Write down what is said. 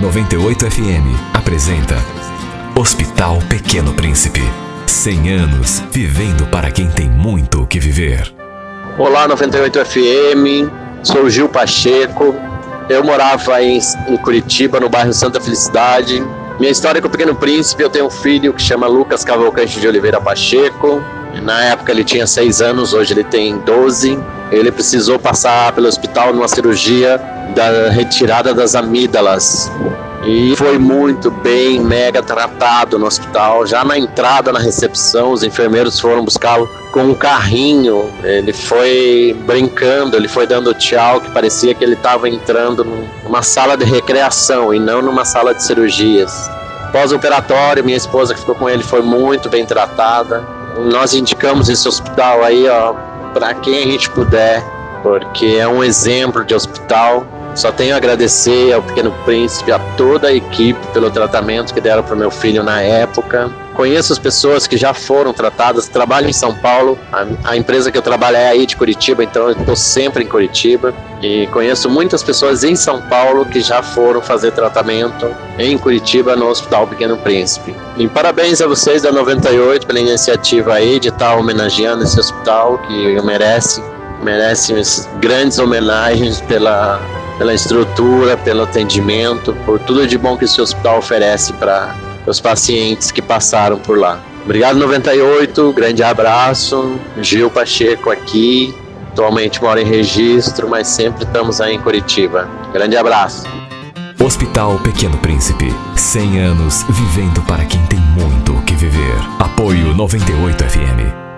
98 FM apresenta Hospital Pequeno Príncipe. 100 anos vivendo para quem tem muito o que viver. Olá, 98 FM. Sou Gil Pacheco. Eu morava em, em Curitiba, no bairro Santa Felicidade. Minha história com o Pequeno Príncipe, eu tenho um filho que chama Lucas Cavalcante de Oliveira Pacheco. Na época ele tinha 6 anos, hoje ele tem 12. Ele precisou passar pelo hospital numa cirurgia da retirada das amígdalas. E foi muito bem, mega tratado no hospital. Já na entrada, na recepção, os enfermeiros foram buscá-lo com um carrinho. Ele foi brincando, ele foi dando tchau, que parecia que ele estava entrando numa sala de recreação e não numa sala de cirurgias. Pós-operatório, minha esposa que ficou com ele foi muito bem tratada. Nós indicamos esse hospital aí, ó, para quem a gente puder, porque é um exemplo de hospital só tenho a agradecer ao Pequeno Príncipe, a toda a equipe pelo tratamento que deram para meu filho na época. Conheço as pessoas que já foram tratadas, trabalho em São Paulo, a, a empresa que eu trabalho é aí de Curitiba, então eu estou sempre em Curitiba. E conheço muitas pessoas em São Paulo que já foram fazer tratamento em Curitiba no Hospital Pequeno Príncipe. E parabéns a vocês da 98 pela iniciativa aí de estar homenageando esse hospital que merece, merece grandes homenagens pela pela estrutura, pelo atendimento, por tudo de bom que esse hospital oferece para os pacientes que passaram por lá. Obrigado 98, grande abraço. Gil Pacheco aqui. Atualmente moro em registro, mas sempre estamos aí em Curitiba. Grande abraço. Hospital Pequeno Príncipe. 100 anos vivendo para quem tem muito o que viver. Apoio 98 FM.